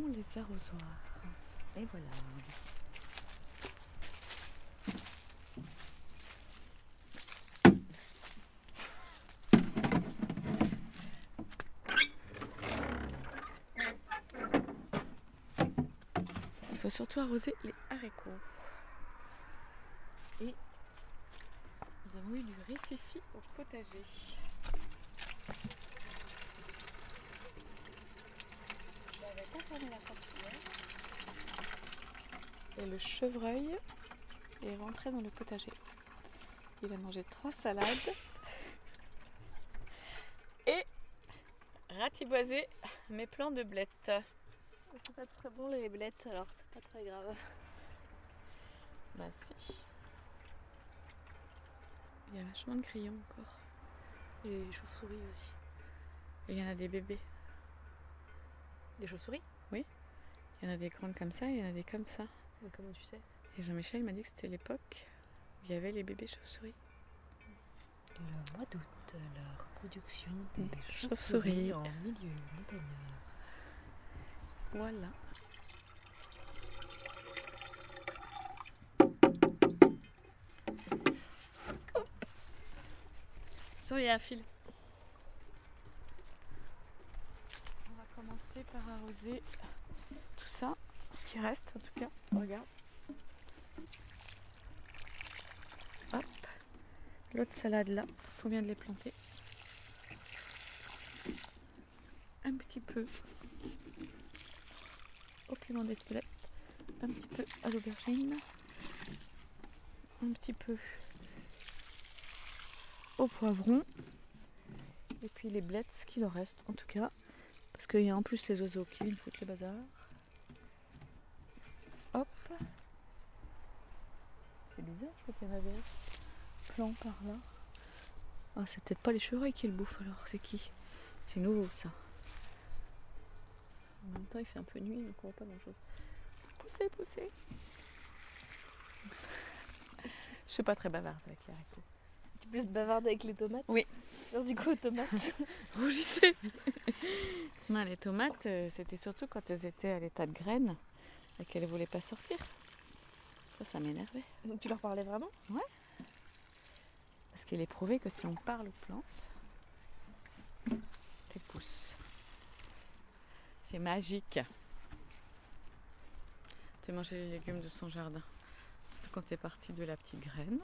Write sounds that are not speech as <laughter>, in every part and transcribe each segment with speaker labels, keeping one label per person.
Speaker 1: les arrosoirs. Et voilà. Il faut surtout arroser les haricots. Et nous avons eu du rififi au potager. La. Et le chevreuil est rentré dans le potager. Il a mangé trois salades. Et ratiboisé mes plants de blettes.
Speaker 2: C'est pas très bon les blettes, alors c'est pas très grave.
Speaker 1: Bah si. Il y a vachement de grillons encore.
Speaker 2: Et les chauves-souris aussi.
Speaker 1: Et il y en a des bébés.
Speaker 2: Des chauves-souris
Speaker 1: Il y en a des grandes comme ça et il y en a des comme ça.
Speaker 2: Mais comment tu sais?
Speaker 1: Et Jean-Michel m'a dit que c'était l'époque où il y avait les bébés chauves-souris.
Speaker 2: Le mois d'août, la reproduction des
Speaker 1: Chauves-souris.
Speaker 2: chauves-souris en milieu montagneux.
Speaker 1: Voilà. Il y a un fil. On va commencer par arroser tout ça, ce qui reste en tout cas. Regarde. Hop. L'autre salade là, parce qu'on vient de les planter. Un petit peu au piment d'Espelette, un petit peu à l'aubergine, un petit peu au poivron, et puis les blettes, ce qu'il en reste en tout cas, parce qu'il y a en plus les oiseaux qui viennent foutre le bazar. Hop. C'est bizarre, je crois qu'il y avait un plan par là. Ah, c'est peut-être pas les chevreuils qui le bouffent alors, c'est qui? C'est nouveau ça. En même temps, il fait un peu nuit, donc on voit pas grand chose. Poussez, poussez. <laughs> Je suis pas très bavarde avec les haricots.
Speaker 2: Plus bavarde avec les tomates
Speaker 1: Oui.
Speaker 2: Alors du coup, aux tomates. <laughs>
Speaker 1: Rougissez Non, les tomates, euh, c'était surtout quand elles étaient à l'état de graines et qu'elles voulaient pas sortir. Ça, ça m'énervait.
Speaker 2: Donc tu leur parlais vraiment?
Speaker 1: Parce qu'il est prouvé que si on parle aux plantes, elles poussent. C'est magique. Tu manger les légumes de son jardin. Surtout quand tu es parti de la petite graine.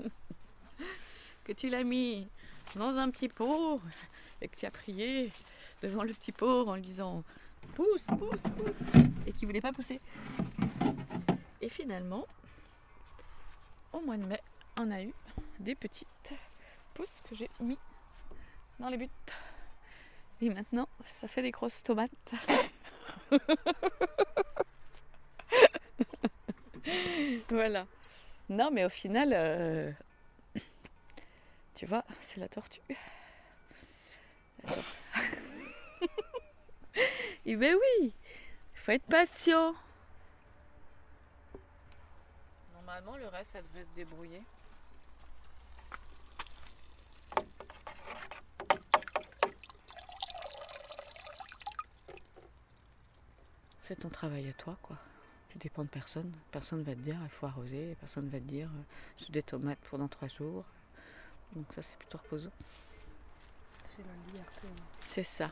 Speaker 1: <laughs> que tu l'as mis dans un petit pot et que tu as prié devant le petit pot en lui disant pousse, pousse, pousse et qui voulait pas pousser. Et finalement, au mois de mai, on a eu des petites pousses que j'ai mis dans les buts. Et maintenant, ça fait des grosses tomates. <laughs> voilà. Non, mais au final, euh, tu vois, c'est la tortue. La <laughs> Et ben oui, il faut être patient. Normalement, le reste, ça devrait se débrouiller. C'est ton travail à toi, quoi. Tu dépends de personne. Personne va te dire il faut arroser. Personne va te dire euh, j'ai des tomates pour dans trois jours. Donc ça, c'est plutôt reposant.
Speaker 2: C'est lundi,
Speaker 1: C'est ça.